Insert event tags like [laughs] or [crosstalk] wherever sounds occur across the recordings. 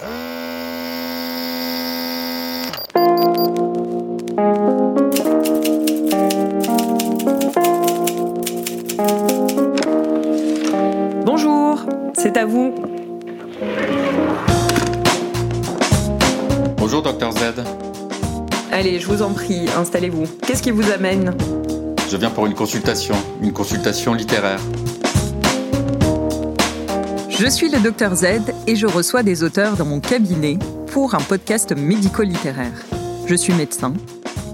Bonjour, c'est à vous. Bonjour, docteur Z. Allez, je vous en prie, installez-vous. Qu'est-ce qui vous amène? Je viens pour une consultation, une consultation littéraire. Je suis le docteur Z et je reçois des auteurs dans mon cabinet pour un podcast médico-littéraire. Je suis médecin,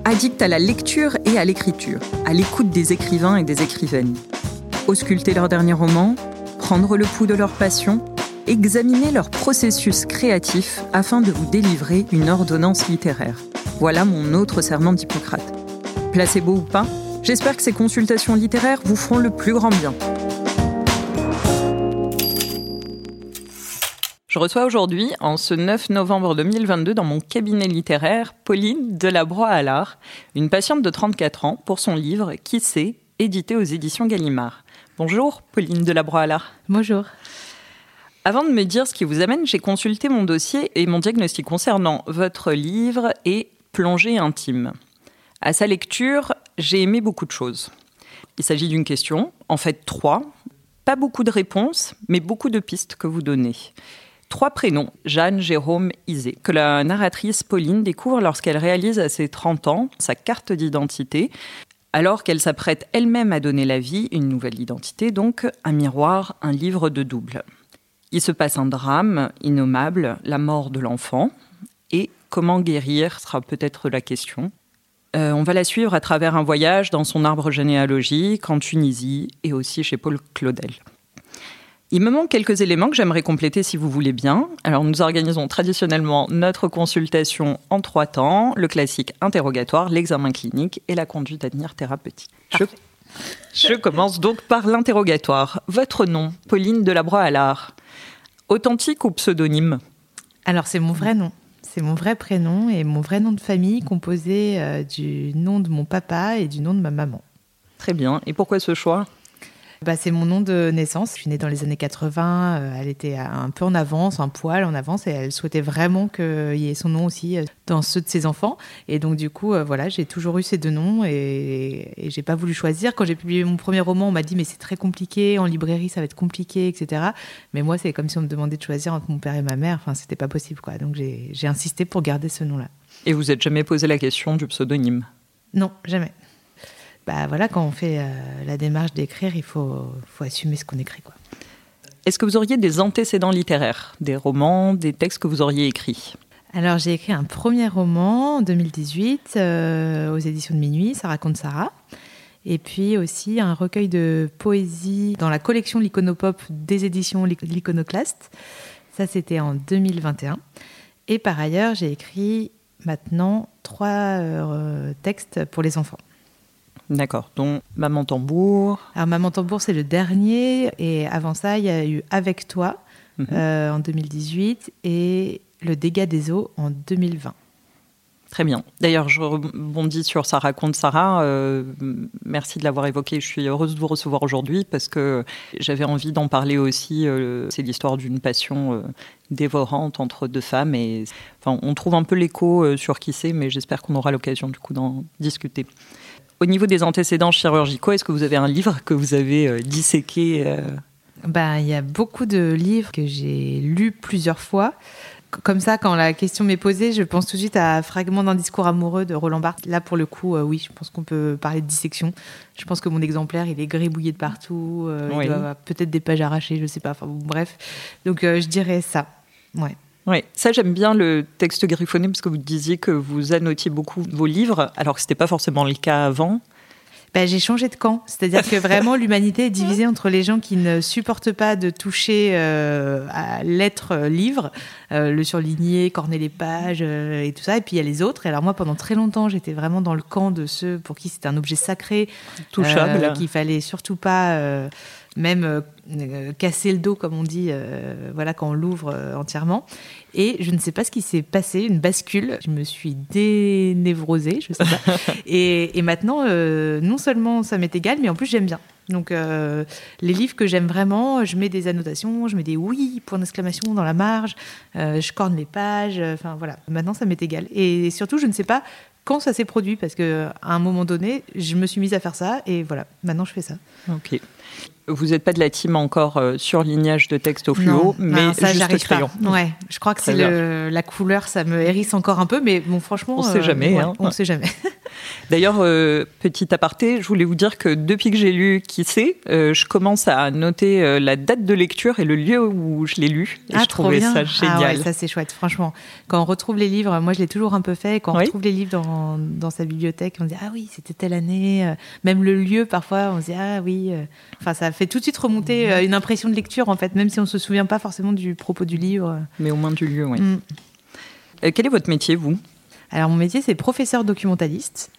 addict à la lecture et à l'écriture, à l'écoute des écrivains et des écrivaines. Ausculter leurs derniers romans, prendre le pouls de leur passion, examiner leur processus créatif afin de vous délivrer une ordonnance littéraire. Voilà mon autre serment d'Hippocrate. Placebo ou pas, j'espère que ces consultations littéraires vous feront le plus grand bien. Je reçois aujourd'hui, en ce 9 novembre 2022, dans mon cabinet littéraire, Pauline Delabroix-Allard, une patiente de 34 ans, pour son livre Qui sait, édité aux éditions Gallimard. Bonjour, Pauline Delabroix-Allard. Bonjour. Avant de me dire ce qui vous amène, j'ai consulté mon dossier et mon diagnostic concernant votre livre et Plongée intime. À sa lecture, j'ai aimé beaucoup de choses. Il s'agit d'une question, en fait trois, pas beaucoup de réponses, mais beaucoup de pistes que vous donnez. Trois prénoms, Jeanne, Jérôme, Isée, que la narratrice Pauline découvre lorsqu'elle réalise à ses 30 ans sa carte d'identité, alors qu'elle s'apprête elle-même à donner la vie, une nouvelle identité, donc un miroir, un livre de double. Il se passe un drame innommable, la mort de l'enfant, et comment guérir sera peut-être la question. Euh, on va la suivre à travers un voyage dans son arbre généalogique en Tunisie et aussi chez Paul Claudel. Il me manque quelques éléments que j'aimerais compléter si vous voulez bien. Alors nous organisons traditionnellement notre consultation en trois temps, le classique interrogatoire, l'examen clinique et la conduite à tenir thérapeutique. Je, je, commence donc par l'interrogatoire. Votre nom, Pauline Delabroix-Allard, authentique ou pseudonyme? Alors c'est mon vrai nom. C'est mon vrai prénom et mon vrai nom de famille composé euh, du nom de mon papa et du nom de ma maman. Très bien. Et pourquoi ce choix? Bah, c'est mon nom de naissance. Je suis née dans les années 80. Euh, elle était un peu en avance, un poil en avance, et elle souhaitait vraiment qu'il y ait son nom aussi euh, dans ceux de ses enfants. Et donc, du coup, euh, voilà, j'ai toujours eu ces deux noms et, et j'ai pas voulu choisir. Quand j'ai publié mon premier roman, on m'a dit, mais c'est très compliqué, en librairie, ça va être compliqué, etc. Mais moi, c'est comme si on me demandait de choisir entre mon père et ma mère. Enfin, c'était pas possible, quoi. Donc, j'ai insisté pour garder ce nom-là. Et vous êtes jamais posé la question du pseudonyme? Non, jamais bah voilà, quand on fait euh, la démarche d'écrire, il faut, faut assumer ce qu'on écrit. Quoi. Est-ce que vous auriez des antécédents littéraires, des romans, des textes que vous auriez écrits? Alors j'ai écrit un premier roman en 2018 euh, aux éditions de Minuit, ça raconte Sarah. Et puis aussi un recueil de poésie dans la collection L'Iconopop des éditions L'Iconoclaste. Ça, c'était en 2021. Et par ailleurs, j'ai écrit maintenant trois euh, textes pour les enfants. D'accord. Donc Maman Tambour. Alors Maman Tambour, c'est le dernier. Et avant ça, il y a eu Avec toi -hmm. euh, en 2018 et Le dégât des eaux en 2020. Très bien. D'ailleurs, je rebondis sur Ça raconte Sarah. Euh, merci de l'avoir évoqué. Je suis heureuse de vous recevoir aujourd'hui parce que j'avais envie d'en parler aussi. Euh, c'est l'histoire d'une passion euh, dévorante entre deux femmes. Et, enfin, on trouve un peu l'écho sur qui c'est, mais j'espère qu'on aura l'occasion du coup d'en discuter. Au niveau des antécédents chirurgicaux, est-ce que vous avez un livre que vous avez euh, disséqué euh... bah, Il y a beaucoup de livres que j'ai lus plusieurs fois. Comme ça, quand la question m'est posée, je pense tout de suite à Fragment d'un discours amoureux de Roland Barthes. Là, pour le coup, euh, oui, je pense qu'on peut parler de dissection. Je pense que mon exemplaire, il est gribouillé de partout. Euh, oui. Il doit avoir peut-être des pages arrachées, je ne sais pas. Enfin, bon, bref. Donc, euh, je dirais ça. Ouais. Oui, ça j'aime bien le texte griffonné parce que vous disiez que vous annotiez beaucoup vos livres, alors que ce n'était pas forcément le cas avant. Ben, j'ai changé de camp. C'est-à-dire que vraiment, [laughs] l'humanité est divisée entre les gens qui ne supportent pas de toucher euh, à l'être livre, euh, le surligner, corner les pages euh, et tout ça. Et puis il y a les autres. Et alors moi, pendant très longtemps, j'étais vraiment dans le camp de ceux pour qui c'était un objet sacré, touchable, qu'il fallait surtout pas même euh, casser le dos, comme on dit, euh, voilà, quand on l'ouvre euh, entièrement. Et je ne sais pas ce qui s'est passé, une bascule. Je me suis dénévrosée, je sais pas. [laughs] et, et, maintenant, non seulement ça m'est égal, mais en plus j'aime bien. Donc, euh, les livres que j'aime vraiment, je mets des annotations, je mets des oui, point d'exclamation dans la marge, euh, je corne les pages. euh, Enfin, voilà. Maintenant, ça m'est égal. Et surtout, je ne sais pas quand ça s'est produit parce que à un moment donné, je me suis mise à faire ça et voilà. Maintenant, je fais ça. Ok. Vous n'êtes pas de la team encore euh, surlignage de texte au fluo, Non, mais non, ça, juste j'arrive crayon. pas. Ouais, je crois que c'est le- la couleur, ça me hérisse encore un peu, mais bon, franchement, On sait jamais, ouais, hein. on sait jamais. [laughs] D'ailleurs, euh, petit aparté, je voulais vous dire que depuis que j'ai lu Qui sait, euh, je commence à noter euh, la date de lecture et le lieu où je l'ai lu. Et je trop trouvais bien. ça Ah génial. ouais, ça c'est chouette, franchement. Quand on retrouve les livres, moi je l'ai toujours un peu fait, quand on Oui. retrouve les livres dans, dans sa bibliothèque, on se dit ah oui, c'était telle année, euh, même le lieu parfois, on se dit ah oui. euh. Enfin, ça fait tout de suite remonter euh, une impression de lecture en fait, même si on se souvient pas forcément du propos du livre. Mais au moins du lieu, oui. Mm. Euh, quel est votre métier, vous? Alors mon métier c'est professeur documentaliste.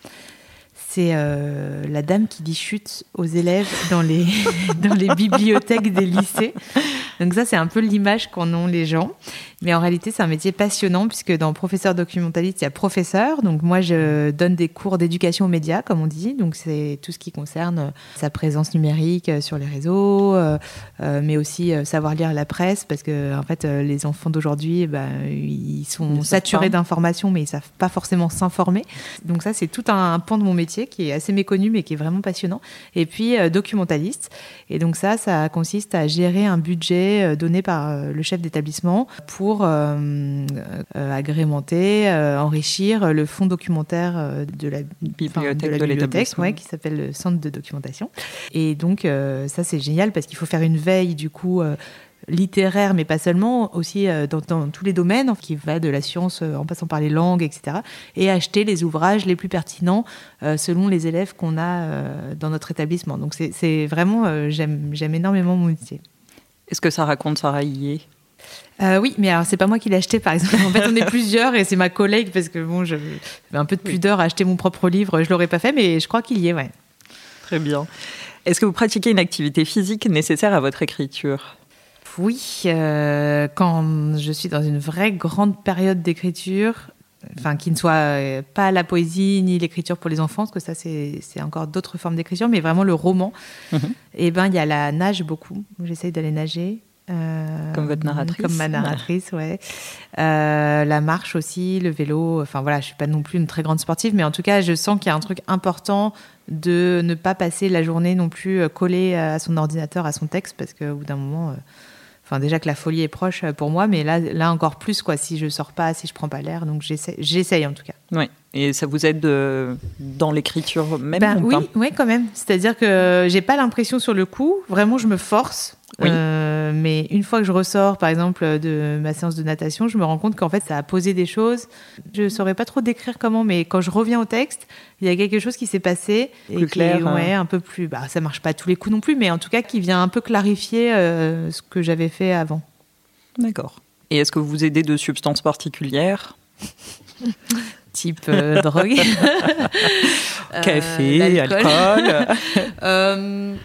C'est euh, la dame qui dit chute aux élèves dans les, [laughs] dans les bibliothèques des lycées. Donc ça, c'est un peu l'image qu'en ont les gens. Mais en réalité, c'est un métier passionnant puisque dans professeur documentaliste, il y a professeur. Donc moi, je donne des cours d'éducation aux médias, comme on dit. Donc c'est tout ce qui concerne euh, sa présence numérique euh, sur les réseaux, euh, mais aussi savoir lire la presse parce que en fait, les enfants d'aujourd'hui, ben, ils sont saturés d'informations, mais ils savent pas forcément s'informer. Donc ça, c'est tout un, un pan de mon métier qui est assez méconnu, mais qui est vraiment passionnant. Et puis euh, documentaliste. Et donc ça, ça consiste à gérer un budget donné par le chef d'établissement pour euh, euh, agrémenter, euh, enrichir le fonds documentaire de la Bibliothèque de la bibliothèque, ouais, qui s'appelle le centre de documentation. Et donc ça, c'est génial parce qu'il faut faire une veille du coup. littéraire, mais pas seulement, aussi dans, dans tous les domaines, qui va de la science en passant par les langues, etc. Et acheter les ouvrages les plus pertinents euh, selon les élèves qu'on a euh, dans notre établissement. Donc c'est- vraiment, euh, j'aime j'aime énormément mon métier. Est-ce que ça raconte Sarah Hillier Euh, oui, mais alors c'est pas moi qui l'ai acheté par exemple. En fait, on est [laughs] plusieurs et c'est ma collègue parce que bon, je- j'avais un peu de pudeur à acheter mon propre livre. Je l'aurais pas fait, mais je crois qu'il y est, ouais. Très bien. Est-ce que vous pratiquez une activité physique nécessaire à votre écriture? Oui, euh, quand je suis dans une vraie grande période d'écriture, enfin qui ne soit euh, pas la poésie ni l'écriture pour les enfants, parce que ça c'est encore d'autres formes d'écriture, mais vraiment le roman. Mhm. Et ben il y a la nage beaucoup. J'essaye d'aller nager. Euh, Comme votre narratrice. Comme ma narratrice, ouais. Euh, la marche aussi, le vélo. Enfin voilà, je suis pas non plus une très grande sportive, mais en tout cas, je sens qu'il y a un truc important de ne pas passer la journée non plus euh, collée à son ordinateur, à son texte, parce qu'au bout d'un moment, euh, enfin déjà que la folie est proche pour moi, mais là, là encore plus quoi, si je sors pas, si je prends pas l'air, donc j'essaye en tout cas. Oui. Et ça vous aide euh, dans l'écriture même Ben ou oui, pas? oui, quand même. C'est-à-dire que j'ai pas l'impression sur le coup. Vraiment, je me force. Oui. Euh, mais une fois que je ressors, par exemple, de ma séance de natation, je me rends compte qu'en fait, ça a posé des choses. Je saurais pas trop décrire comment, mais quand je reviens au texte, il y a quelque chose qui s'est passé et Plus qui clair, est, ouais, un peu plus. Bah, ça marche pas à tous les coups non plus, mais en tout cas, qui vient un peu clarifier euh, ce que j'avais fait avant. D'accord. Et est-ce que vous vous aidez de substances particulières [laughs] Type euh, drogue, [laughs] Euh, Café, alcool [laughs] Euh,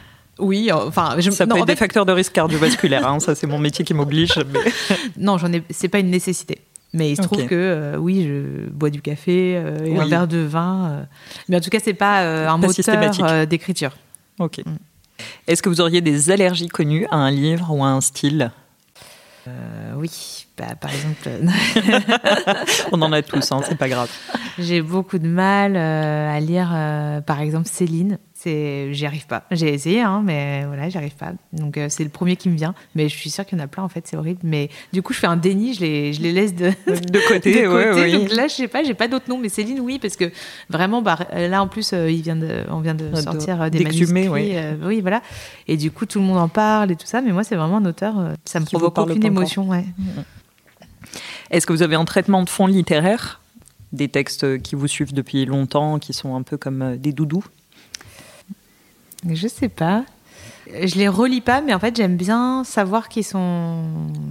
oui, enfin, je, Ça non, peut en être des fait, facteurs de risque cardiovasculaire. hein. Ça, c'est mon métier qui m'oblige. mais- [laughs] Non, j'en ai. C'est pas une nécessité. Mais il se trouve que euh, oui, je bois du café euh, et un verre de vin. euh. Mais en tout cas, c'est pas euh, un Pas moteur euh, d'écriture. Ok. Est-ce que vous auriez des allergies connues à un livre ou à un style? Euh, oui, bah, par exemple, euh, [laughs] On en a tous, hein, c'est pas grave. j'ai beaucoup de mal euh, à lire, euh, par exemple, Céline. C'est, j'y arrive pas. J'ai essayé, hein, mais voilà, j'y arrive pas. Donc euh, c'est le premier qui me vient. Mais je suis sûre qu'il y en a plein. En fait, c'est horrible. Mais du coup, je fais un déni. Je les, je les laisse de, De côté, [laughs] de ouais, côté. Donc là, je sais pas, j'ai pas d'autres noms, mais Céline, oui, parce que vraiment, bah, là en plus, euh, il vient de, on vient de De- sortir euh, des manuscrits, oui. euh, oui, voilà. Et du coup, tout le monde en parle et tout ça, mais moi, c'est vraiment un auteur, ça me provoque aucune émotion, ouais. Est-ce que vous avez un traitement de fond littéraire? Des textes qui vous suivent depuis longtemps, qui sont un peu comme des doudous? Je sais pas. Je les relis pas, mais en fait, j'aime bien savoir qu'ils sont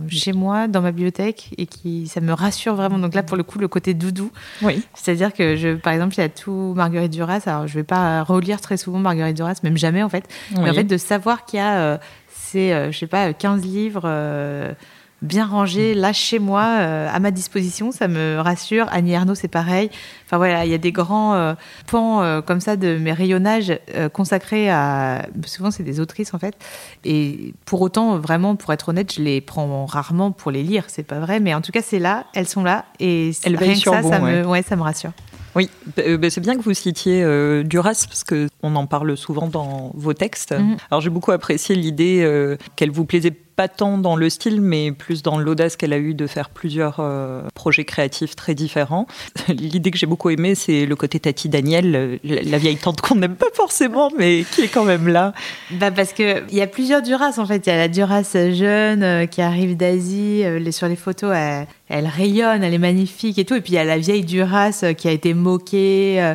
chez moi, dans ma bibliothèque, et qui, ça me rassure vraiment. Donc là, pour le coup, le côté doudou, Oui. C'est-à-dire que, je, par exemple, il y a tout Marguerite Duras. Alors, je vais pas relire très souvent Marguerite Duras, même jamais en fait. Mais en fait, de savoir qu'il y a, euh, ces, euh, je sais pas, 15 livres euh, bien rangé, là chez moi, à ma disposition, ça me rassure. Annie Arnaud, c'est pareil. Enfin voilà, il y a des grands pans comme ça de mes rayonnages consacrés à. Souvent, c'est des autrices en fait. Et pour autant, vraiment, pour être honnête, je les prends rarement pour les lire. C'est pas vrai, mais en tout cas, c'est là, elles sont là et elles rien que ça, ça, me, ouais, ça me rassure. Oui, euh, bah, c'est bien que vous citiez euh, Duras parce que on en parle souvent dans vos textes. Mhm. Alors j'ai beaucoup apprécié l'idée euh, qu'elle vous plaisait pas tant dans le style, mais plus dans l'audace qu'elle a eue de faire plusieurs euh, projets créatifs très différents. [laughs] L'idée que j'ai beaucoup aimée, c'est le côté Tati Daniel, la vieille tante qu'on n'aime pas forcément, mais qui est quand même là. Bah parce qu'il y a plusieurs Duras en fait. Il y a la Duras jeune euh, qui arrive d'Asie, euh, sur les photos, elle, rayonne, elle est magnifique et tout. Et puis il y a la vieille Duras qui a été moquée,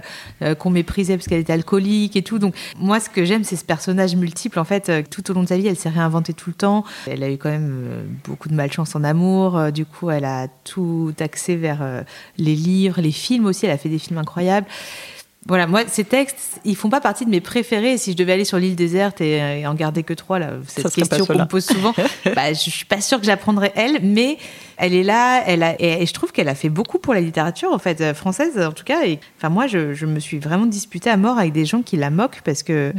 qu'on méprisait parce qu'elle était alcoolique et tout. Donc moi, ce que j'aime, c'est ce personnage multiple. En fait, tout au long de sa vie, elle s'est réinventée tout le temps. Elle a eu quand même euh, beaucoup de malchance en amour. Euh, du coup, elle a tout axé vers euh, les livres, les films aussi. Elle a fait des films incroyables. Voilà, moi, ces textes, ils font pas partie de mes préférés. Si je devais aller sur l'île déserte et, en garder que trois, là, cette question qu'on me pose souvent, [laughs] bah, je suis pas sûre que j'apprendrais elle, mais elle est là, elle a, et, je trouve qu'elle a fait beaucoup pour la littérature, en fait, française, en tout cas. Et, enfin, moi, je, je, me suis vraiment disputée à mort avec des gens qui la moquent parce que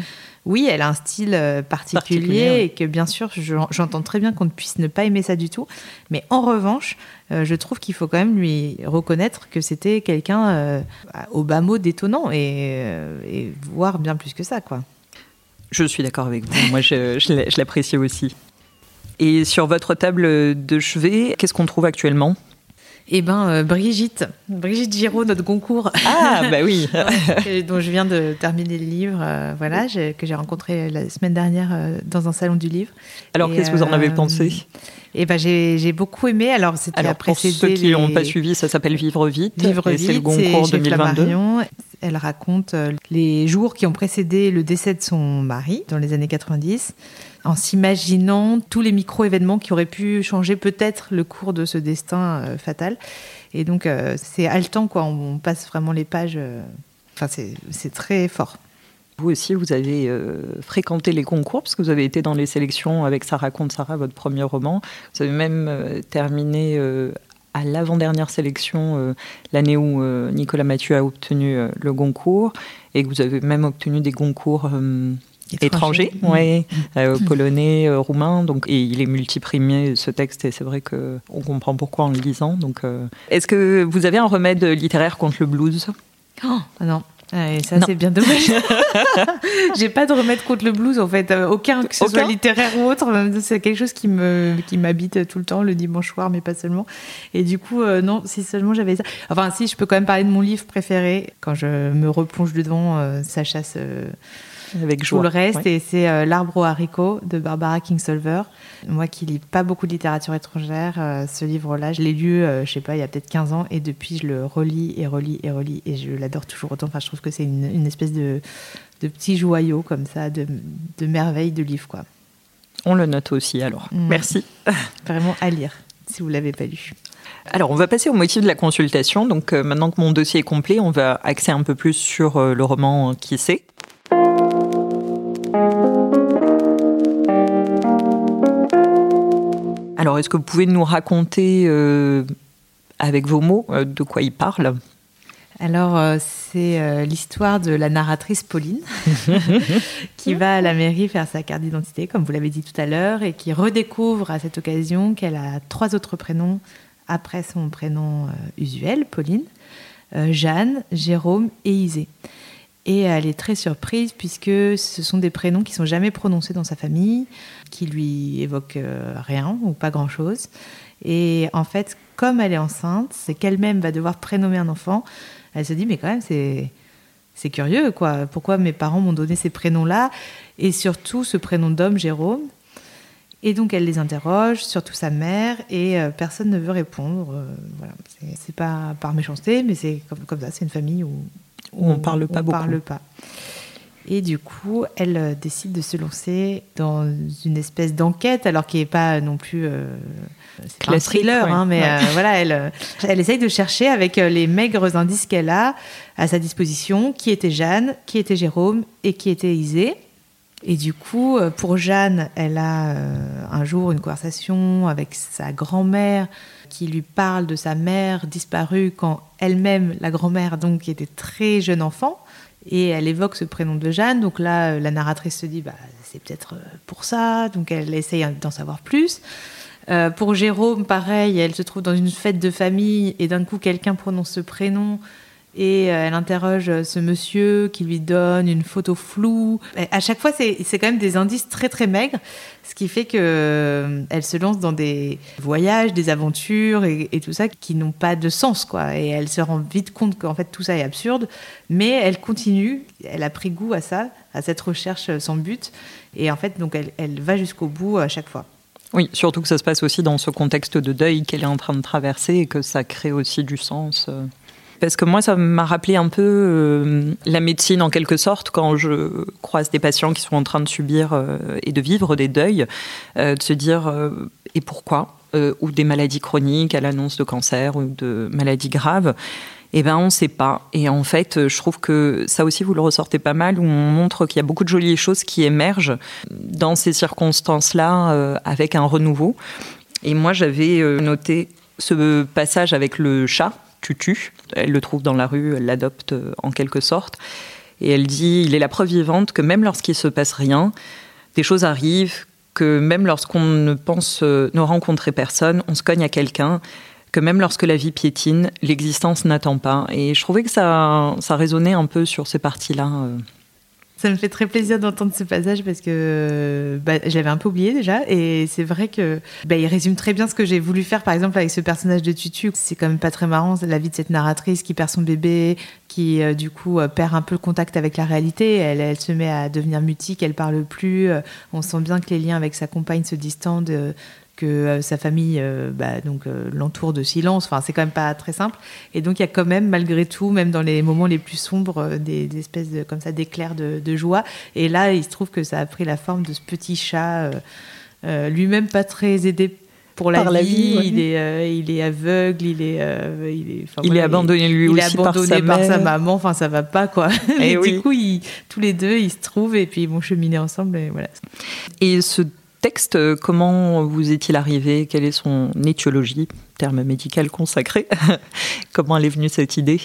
oui, elle a un style euh, particulier, et que bien sûr, j'entends très bien qu'on ne puisse ne pas aimer ça du tout. Mais en revanche, euh, je trouve qu'il faut quand même lui reconnaître que c'était quelqu'un euh, au bas mot détonnant et, et, voire bien plus que ça, quoi. Je suis d'accord avec vous. Moi, je, je l'apprécie aussi. Et sur votre table de chevet, qu'est-ce qu'on trouve actuellement? Eh ben, euh, Brigitte, Brigitte Giraud, notre concours. Ah, bah oui. [laughs] dont je viens de terminer le livre, euh, voilà, que j'ai rencontré la semaine dernière euh, dans un salon du livre. Alors, qu'est-ce que vous en avez pensé? Eh ben, j'ai beaucoup aimé. Alors, c'était Alors, pour ceux qui n'ont pas suivi, ça s'appelle Vivre vite. Vivre vite. C'est le Goncourt 2022. Elle raconte les jours qui ont précédé le décès de son mari dans les années 90 en s'imaginant tous les micro-événements qui auraient pu changer peut-être le cours de ce destin euh, fatal. Et donc, euh, c'est haletant, quoi. On, passe vraiment les pages. Euh, enfin, c'est très fort. Vous aussi, vous avez fréquenté les concours, parce que vous avez été dans les sélections avec Ça raconte Sarah, votre premier roman. Vous avez même terminé à l'avant-dernière sélection, l'année où Nicolas Mathieu a obtenu le concours, et que vous avez même obtenu des concours étranger, mm. ouais, euh, polonais, euh, roumain. Donc, et il est multiprimé ce texte et c'est vrai que on comprend pourquoi en le lisant. Donc, euh, est-ce que vous avez un remède littéraire contre le blues? Oh, Non. Et ça, c'est bien dommage. [laughs] J'ai pas de remède contre le blues, en fait. Aucun, que ce soit littéraire ou autre. C'est quelque chose qui me, qui m'habite tout le temps, le dimanche soir, mais pas seulement. Et du coup, non, si seulement j'avais ça. Enfin, si, je peux quand même parler de mon livre préféré. Quand je me replonge dedans, ça chasse avec joie. le reste, et c'est euh, L'arbre aux haricots de Barbara Kingsolver. Moi qui lis pas beaucoup de littérature étrangère, euh, ce livre-là, je l'ai lu, euh, je sais pas, il y a peut-être 15 ans, et depuis je le relis et relis et relis, et je l'adore toujours autant. Enfin, je trouve que c'est une, espèce de, de petit joyau comme ça, de, de merveille de livre, quoi. On le note aussi alors. Mm. Merci. [laughs] Vraiment à lire, si vous l'avez pas lu. Alors, on va passer au motif de la consultation. Donc, maintenant que mon dossier est complet, on va axer un peu plus sur le roman Qui sait. Alors, est-ce que vous pouvez nous raconter euh, avec vos mots euh, de quoi il parle? Alors, euh, c'est l'histoire de la narratrice Pauline [laughs] qui va à la mairie faire sa carte d'identité, comme vous l'avez dit tout à l'heure, et qui redécouvre à cette occasion qu'elle a trois autres prénoms après son prénom usuel, Pauline, Jeanne, Jérôme et Isée. Et elle est très surprise puisque ce sont des prénoms qui sont jamais prononcés dans sa famille, qui lui évoquent euh, rien ou pas grand-chose. Et en fait, comme elle est enceinte, c'est qu'elle-même va devoir prénommer un enfant. Elle se dit mais quand même c'est c'est curieux quoi. Pourquoi mes parents m'ont donné ces prénoms-là et surtout ce prénom d'homme Jérôme? Et donc elle les interroge, surtout sa mère, et euh, personne ne veut répondre. Euh, voilà, c'est pas par méchanceté, mais c'est comme, comme ça. C'est une famille où on ne parle pas beaucoup. Parle pas. Et du coup, elle euh, décide de se lancer dans une espèce d'enquête, alors qui n'est pas non plus euh, un thriller, hein, mais euh, voilà, elle, elle essaye de chercher avec les maigres indices qu'elle a à sa disposition qui était Jeanne, qui était Jérôme et qui était Isée. Et du coup, pour Jeanne, elle a un jour une conversation avec sa grand-mère qui lui parle de sa mère disparue quand elle-même, la grand-mère, donc était très jeune enfant. Et elle évoque ce prénom de Jeanne. Donc là, la narratrice se dit, bah, c'est peut-être pour ça. Donc elle essaye d'en savoir plus. Euh, pour Jérôme, pareil, elle se trouve dans une fête de famille et d'un coup quelqu'un prononce ce prénom et euh, elle interroge ce monsieur qui lui donne une photo floue. à chaque fois, c'est quand même des indices très très maigres, ce qui fait que euh, elle se lance dans des voyages, des aventures et, tout ça qui n'ont pas de sens, quoi. Et elle se rend vite compte qu'en fait tout ça est absurde, mais elle continue. Elle a pris goût à ça, à cette recherche sans but, et en fait donc elle, elle va jusqu'au bout à chaque fois. Oui, surtout que ça se passe aussi dans ce contexte de deuil qu'elle est en train de traverser et que ça crée aussi du sens. Euh. Parce que moi, ça m'a rappelé un peu euh, la médecine en quelque sorte quand je croise des patients qui sont en train de subir euh, et de vivre des deuils, de se dire et pourquoi ou des maladies chroniques à l'annonce de cancer ou de maladies graves eh ben on ne sait pas. Et en fait, je trouve que ça aussi, vous le ressortez pas mal, où on montre qu'il y a beaucoup de jolies choses qui émergent dans ces circonstances-là euh, avec un renouveau. Et moi, j'avais euh, noté ce passage avec le chat, Tutu. Elle le trouve dans la rue, elle l'adopte euh, en quelque sorte. Et elle dit, il est la preuve vivante que même lorsqu'il se passe rien, des choses arrivent, que même lorsqu'on ne pense ne rencontrer personne, on se cogne à quelqu'un que même lorsque la vie piétine, l'existence n'attend pas. Et je trouvais que ça, ça résonnait un peu sur ces parties-là. Euh. Ça me fait très plaisir d'entendre ce passage parce que bah, j'avais un peu oublié déjà. Et c'est vrai que bah, il résume très bien ce que j'ai voulu faire, par exemple, avec ce personnage de Tutu. C'est quand même pas très marrant, la vie de cette narratrice qui perd son bébé, qui euh, du coup euh, perd un peu le contact avec la réalité. Elle, elle se met à devenir mutique, elle parle plus. on sent bien que les liens avec sa compagne se distendent que euh, sa famille euh, bah, donc euh, l'entoure de silence. Enfin, c'est quand même pas très simple. Et donc il y a quand même, malgré tout, même dans les moments les plus sombres, des, espèces de comme ça d'éclairs de, joie. Et là, il se trouve que ça a pris la forme de ce petit chat, lui-même pas très aidé pour la, vie, il, est, il est aveugle, il est, il est, il est abandonné lui aussi est abandonné par sa, maman. Enfin, ça va pas quoi. Et, eh [laughs] du coup, tous les deux, ils se trouvent et puis ils vont cheminer ensemble. Et voilà. Et ce texte, euh, comment vous est-il arrivé? Quelle est son étiologie, terme médical consacré. [laughs] Comment elle est venue cette idée?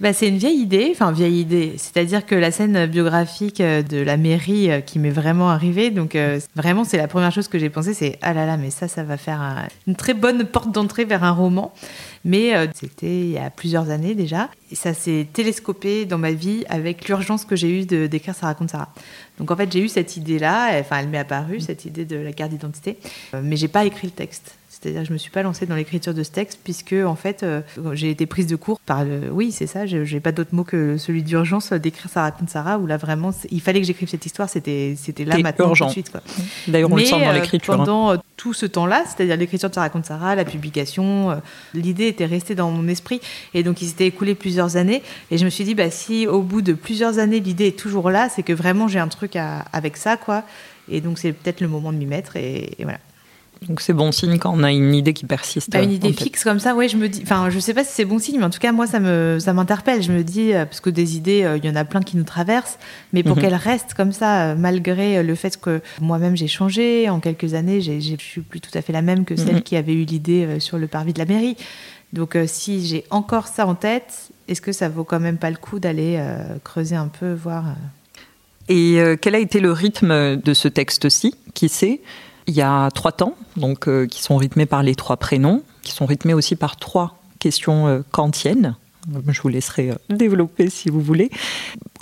Bah, c'est une vieille idée, enfin vieille idée. C'est-à-dire que la scène biographique euh, de la mairie euh, qui m'est vraiment arrivée, donc vraiment c'est la première chose que j'ai pensé, c'est ah là là, mais ça, ça va faire une très bonne porte d'entrée vers un roman. Mais c'était il y a plusieurs années déjà. Et ça s'est télescopé dans ma vie avec l'urgence que j'ai eue d'écrire Ça raconte Sarah. Donc en fait, j'ai eu cette idée-là, enfin elle m'est apparue, cette idée de la carte d'identité, euh, mais j'ai pas écrit le texte. C'est-à-dire, je me suis pas lancée dans l'écriture de ce texte puisque en fait, euh, j'ai été prise de court par le. Oui, c'est ça. J'ai pas d'autre mot que celui d'urgence d'écrire Ça raconte Sarah où là vraiment, il fallait que j'écrive cette histoire. C'était, c'était là maintenant urgent. tout de suite. D'ailleurs, on le sent dans euh, l'écriture. Hein. pendant tout ce temps-là, c'est-à-dire l'écriture de raconte Sarah, la publication, l'idée était restée dans mon esprit et donc il s'était écoulé plusieurs années et je me suis dit bah si au bout de plusieurs années l'idée est toujours là, c'est que vraiment j'ai un truc avec ça quoi. Et donc c'est peut-être le moment de m'y mettre et voilà. Donc c'est bon signe quand on a une idée qui persiste. Bah, une idée fixe comme ça, oui, je me dis. Enfin, je sais pas si c'est bon signe, mais en tout cas moi ça me ça m'interpelle. Je me dis euh, parce que des idées, euh, il y en a plein qui nous traversent, mais pour mhm. qu'elles restent comme ça, euh, malgré le fait que moi-même j'ai changé en quelques années, je suis plus tout à fait la même que celle mhm. qui avait eu l'idée sur le parvis de la mairie. Donc si j'ai encore ça en tête, est-ce que ça vaut quand même pas le coup d'aller creuser un peu, voir Et quel a été le rythme de ce texte-ci? Qui sait? Il y a trois temps, donc, euh, qui sont rythmés par les trois prénoms, qui sont rythmés aussi par trois questions euh, kantiennes. Je vous laisserai euh, développer si vous voulez.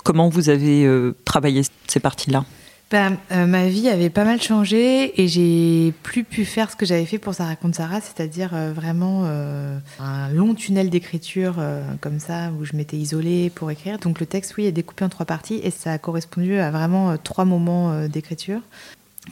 Comment vous avez travaillé ces parties-là? Ben, ma vie avait pas mal changé et j'ai plus pu faire ce que j'avais fait pour Ça raconte Sarah, c'est-à-dire vraiment un long tunnel d'écriture comme ça où je m'étais isolée pour écrire. Donc le texte, oui, est découpé en trois parties et ça a correspondu à vraiment trois moments d'écriture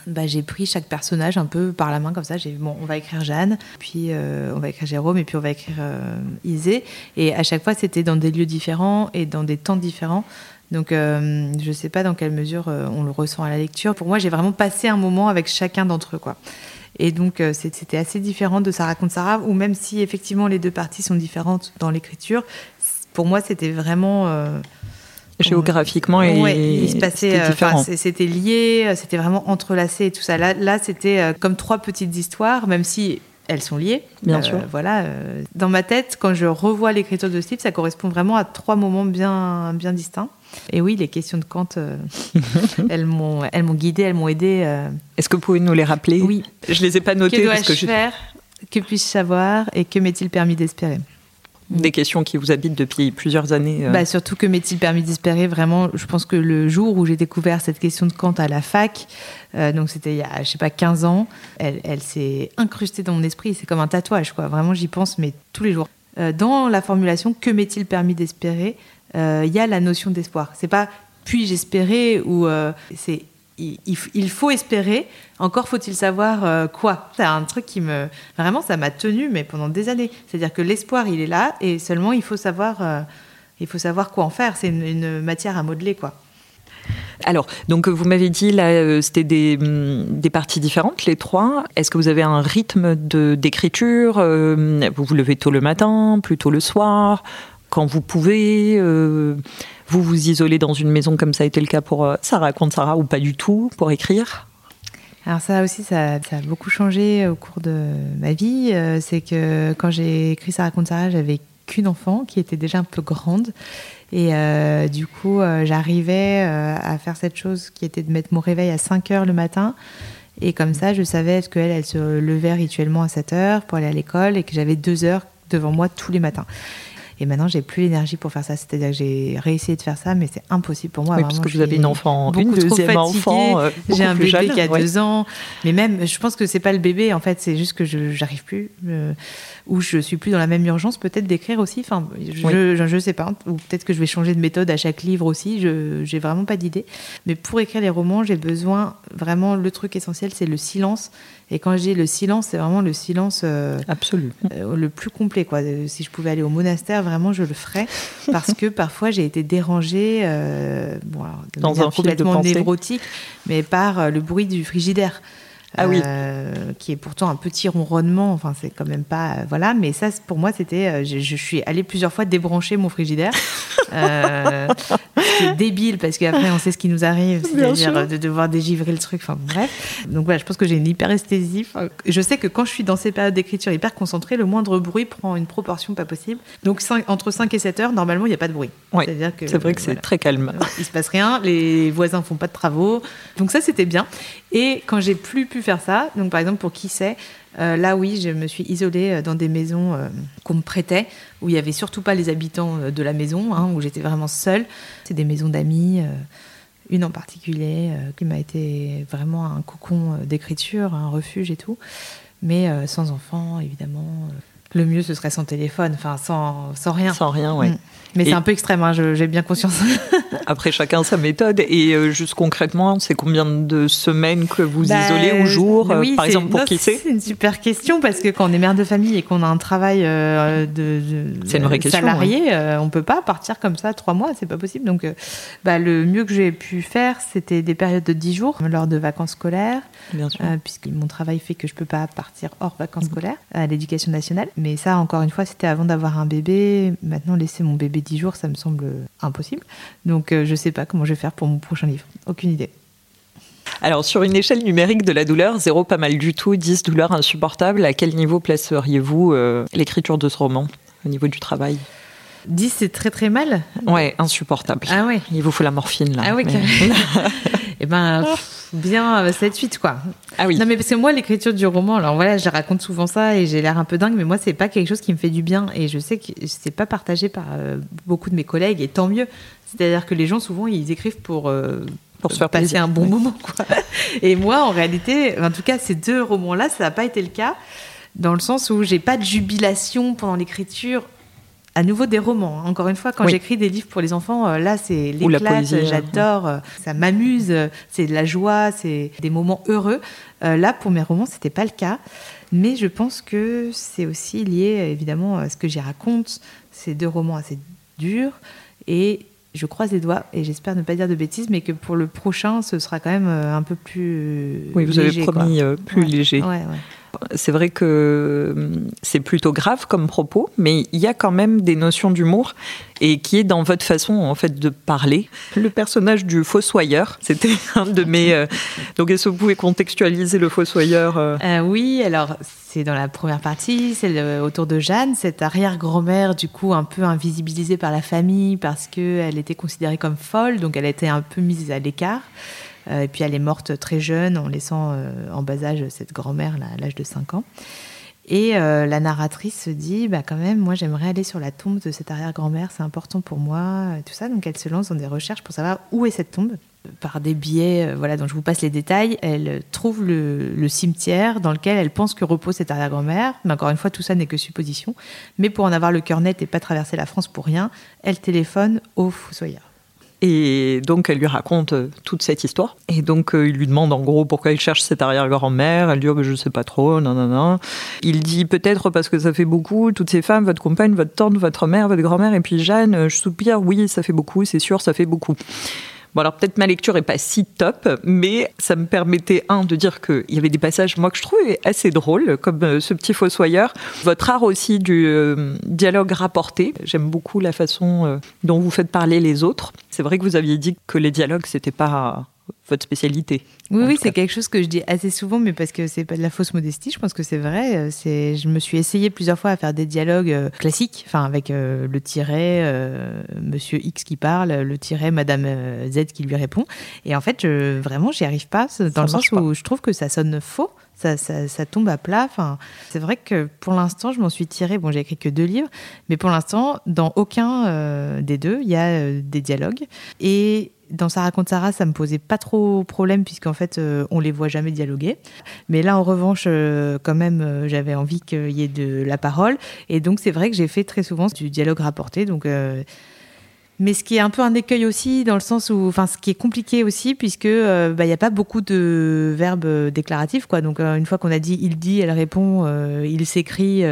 bah, j'ai pris chaque personnage un peu par la main comme ça. Bon, on va écrire Jeanne, puis euh, on va écrire Jérôme, et puis on va écrire euh, Isée. Et à chaque fois, c'était dans des lieux différents et dans des temps différents. Donc, euh, je ne sais pas dans quelle mesure on le ressent à la lecture. Pour moi, j'ai vraiment passé un moment avec chacun d'entre eux, quoi. Et donc, c'était assez différent de Ça raconte Sarah, ou même si effectivement les deux parties sont différentes dans l'écriture, pour moi, c'était vraiment Géographiquement, et ouais, il se passait, c'était lié, c'était vraiment entrelacé et tout ça. Là, là c'était comme trois petites histoires, même si elles sont liées. Bien sûr. Voilà. dans ma tête, quand je revois l'écriture de ce livre, ça correspond vraiment à trois moments bien, bien distincts. Et oui, les questions de Kant, euh, [laughs] elles m'ont, elles m'ont guidée, elles m'ont aidée. Euh. Est-ce que vous pouvez nous les rappeler? Oui. Je les ai pas notées. Que dois-je faire? Que puis-je savoir? Et que m'est-il permis d'espérer? Des questions qui vous habitent depuis plusieurs années. Euh. Bah, surtout que m'est-il permis d'espérer Vraiment, je pense que le jour où j'ai découvert cette question de Kant à la fac, donc c'était il y a, je sais pas, 15 ans, elle, elle s'est incrustée dans mon esprit. C'est comme un tatouage, quoi. Vraiment, j'y pense, mais tous les jours. dans la formulation, que m'est-il permis d'espérer il euh, y a la notion d'espoir. C'est pas puis-je espérer ou euh, c'est il, faut espérer. Encore faut-il savoir euh, quoi. C'est un truc qui me vraiment ça m'a tenu mais pendant des années. C'est-à-dire que l'espoir il est là et seulement il faut savoir il faut savoir quoi en faire. C'est une, matière à modeler quoi. Alors, donc vous m'avez dit là, c'était des, hum, des, parties différentes, les trois. Est-ce que vous avez un rythme d'écriture Vous vous levez tôt le matin, plutôt le soir? Quand vous pouvez. Euh, vous vous isolez dans une maison comme ça a été le cas pour euh, Sarah contre Sarah ou pas du tout pour écrire? Alors ça aussi, ça, a beaucoup changé au cours de ma vie. Euh, c'est que quand j'ai écrit Sarah contre Sarah, j'avais qu'une enfant qui était déjà un peu grande. Et du coup, j'arrivais à faire cette chose qui était de mettre mon réveil à 5 heures le matin. Et comme ça, je savais qu'elle, elle se levait rituellement à 7 heures pour aller à l'école et que j'avais deux heures devant moi tous les matins. Et maintenant, j'ai plus l'énergie pour faire ça. C'est-à-dire que j'ai réessayé de faire ça, mais c'est impossible pour moi. Oui, parce que vous avez une enfant, une deuxième enfant. Euh, j'ai un bébé qui a deux ans. Mais même, je pense que c'est pas le bébé, en fait, c'est juste que je j'arrive plus. Euh, ou je suis plus dans la même urgence, peut-être d'écrire aussi. Enfin, je, je, sais pas. Ou peut-être que je vais changer de méthode à chaque livre aussi. Je j'ai vraiment pas d'idée. Mais pour écrire les romans, j'ai besoin vraiment le truc essentiel, c'est le silence. Et quand je dis le silence, c'est vraiment le silence euh, absolu, euh, le plus complet. Quoi. Euh, si je pouvais aller au monastère, vraiment, je le ferais parce que [laughs] parfois j'ai été dérangée, bon, dans un complètement névrotique, mais par le bruit du frigidaire. Ah oui. qui est pourtant un petit ronronnement. Enfin, c'est quand même pas. voilà, mais ça, pour moi, c'était. Je, je, suis allée plusieurs fois débrancher mon frigidaire. [laughs] c'est débile parce qu'après on sait ce qui nous arrive, c'est-à-dire de devoir dégivrer le truc. Enfin bref. Donc voilà, je pense que j'ai une hyperesthésie. je sais que quand je suis dans ces périodes d'écriture hyper concentrée, le moindre bruit prend une proportion pas possible. Donc entre 5 et 7 heures, normalement, il n'y a pas de bruit. C'est-à-dire que c'est vrai que c'est très calme. Il se passe rien, les voisins font pas de travaux. Donc ça, c'était bien. Et quand j'ai plus pu faire ça, donc par exemple pour qui sait, euh, là, oui, je me suis isolée euh, dans des maisons euh, qu'on me prêtait, où il n'y avait surtout pas les habitants de la maison, hein, où j'étais vraiment seule. C'est des maisons d'amis, une en particulier, qui m'a été vraiment un cocon d'écriture, un refuge et tout. Mais sans enfants, évidemment. le mieux, ce serait sans téléphone, enfin sans, sans rien. Sans rien, oui. Mm. Mais c'est un peu extrême, hein, j'ai bien conscience. [laughs] Après, chacun sa méthode. Et euh, juste concrètement, c'est combien de semaines que vous bah, isolez au jour, euh, par exemple, pour qui c'est C'est une super question parce que quand on est mère de famille et qu'on a un travail euh, de, salarié, on ne peut pas partir comme ça trois mois, c'est pas possible. Donc, bah, le mieux que j'ai pu faire, c'était des périodes de dix jours lors de vacances scolaires, bien sûr. puisque mon travail fait que je peux pas partir hors vacances mmh. scolaires à l'éducation nationale. Mais ça, encore une fois, c'était avant d'avoir un bébé. Maintenant, laisser mon bébé 10 jours, ça me semble impossible. Donc euh, je ne sais pas comment je vais faire pour mon prochain livre. Aucune idée. Alors, sur une échelle numérique de la douleur, zéro pas mal du tout, 10 douleur insupportable, à quel niveau placeriez-vous euh, l'écriture de ce roman au niveau du travail? 10, c'est très très mal Ouais, insupportable. Ah ouais Il vous faut la morphine là. Ah oui, [laughs] Eh ben, bien 7-8 euh, quoi. Ah oui. Non mais parce que moi, l'écriture du roman, alors voilà, je raconte souvent ça et j'ai l'air un peu dingue, mais moi, c'est pas quelque chose qui me fait du bien et je sais que c'est pas partagé par euh, beaucoup de mes collègues et tant mieux. C'est-à-dire que les gens, souvent, ils écrivent pour. Euh, pour se faire passer un bon moment. Quoi. Et moi, en réalité, en tout cas, ces deux romans-là, ça n'a pas été le cas, dans le sens où j'ai pas de jubilation pendant l'écriture à nouveau des romans. Hein. Encore une fois, quand j'écris des livres pour les enfants, euh, là, c'est l'éclat, hein. j'adore, euh, ça m'amuse, c'est de la joie, c'est des moments heureux. Euh, là, pour mes romans, c'était pas le cas. Mais je pense que c'est aussi lié, évidemment, à ce que j'y raconte. Ces deux romans assez durs. Et je croise les doigts et j'espère ne pas dire de bêtises, mais que pour le prochain, ce sera quand même un peu plus. Oui, vous avez promis plus léger. Ouais, ouais. C'est vrai que hum, c'est plutôt grave comme propos, mais il y a quand même des notions d'humour et qui est dans votre façon en fait de parler. Le personnage du fossoyeur, [laughs] c'était un de mes. Euh, donc est-ce que vous pouvez contextualiser le fossoyeur euh? Euh, Oui, alors c'est dans la première partie, c'est autour de Jeanne, cette arrière-grand-mère du coup un peu invisibilisée par la famille parce qu'elle était considérée comme folle, donc elle était un peu mise à l'écart. Euh, et puis elle est morte très jeune en laissant euh, en bas âge cette grand-mère à l'âge de 5 ans. Et euh, la narratrice se dit, bah quand même, moi j'aimerais aller sur la tombe de cette arrière-grand-mère, c'est important pour moi, tout ça. Donc elle se lance dans des recherches pour savoir où est cette tombe. Par des biais, voilà, dont je vous passe les détails, elle trouve le, le, cimetière dans lequel elle pense que repose cette arrière-grand-mère. Mais encore une fois, tout ça n'est que supposition. Mais pour en avoir le cœur net et pas traverser la France pour rien, elle téléphone au fossoyeur. Et donc, elle lui raconte euh, toute cette histoire. Et donc, euh, il lui demande en gros pourquoi il cherche cette arrière-grand-mère. Elle dit, oh, ben, je sais pas trop, non, non, non. Il dit peut-être parce que ça fait beaucoup, toutes ces femmes, votre compagne, votre tante, votre mère, votre grand-mère, et puis Jeanne, euh, je soupire, oui, ça fait beaucoup, c'est sûr, ça fait beaucoup. Bon, alors peut-être ma lecture est pas si top, mais ça me permettait, un, de dire qu'il y avait des passages, moi, que je trouvais assez drôles, comme euh, ce petit fossoyeur. Votre art aussi du euh, dialogue rapporté. J'aime beaucoup la façon euh, dont vous faites parler les autres. C'est vrai que vous aviez dit que les dialogues, c'était pas votre spécialité. Oui, oui, c'est quelque chose que je dis assez souvent, mais parce que c'est pas de la fausse modestie. Je pense que c'est vrai. Euh, c'est, je me suis essayé plusieurs fois à faire des dialogues euh, classiques, enfin avec euh, le tiret Monsieur X qui parle, le tiret Madame Z qui lui répond. Et en fait, je, vraiment, j'y arrive pas, dans le sens où je trouve que ça sonne faux. Ça, ça, ça, tombe à plat. Enfin, c'est vrai que pour l'instant, je m'en suis tirée. Bon, j'ai écrit que deux livres, mais pour l'instant, dans aucun des deux, il y a des dialogues. Et dans Ça raconte Sarah, ça me posait pas trop problème puisqu'en fait, euh, on les voit jamais dialoguer. Mais là, en revanche, euh, quand même, euh, j'avais envie qu'il y ait de la parole. Et donc, c'est vrai que j'ai fait très souvent du dialogue rapporté. Donc, mais ce qui est un peu un écueil aussi, dans le sens où, enfin, ce qui est compliqué aussi, puisque euh, bah, il n'y a pas beaucoup de verbes déclaratifs, quoi. Donc, euh, une fois qu'on a dit il dit, elle répond, euh, il s'écrit,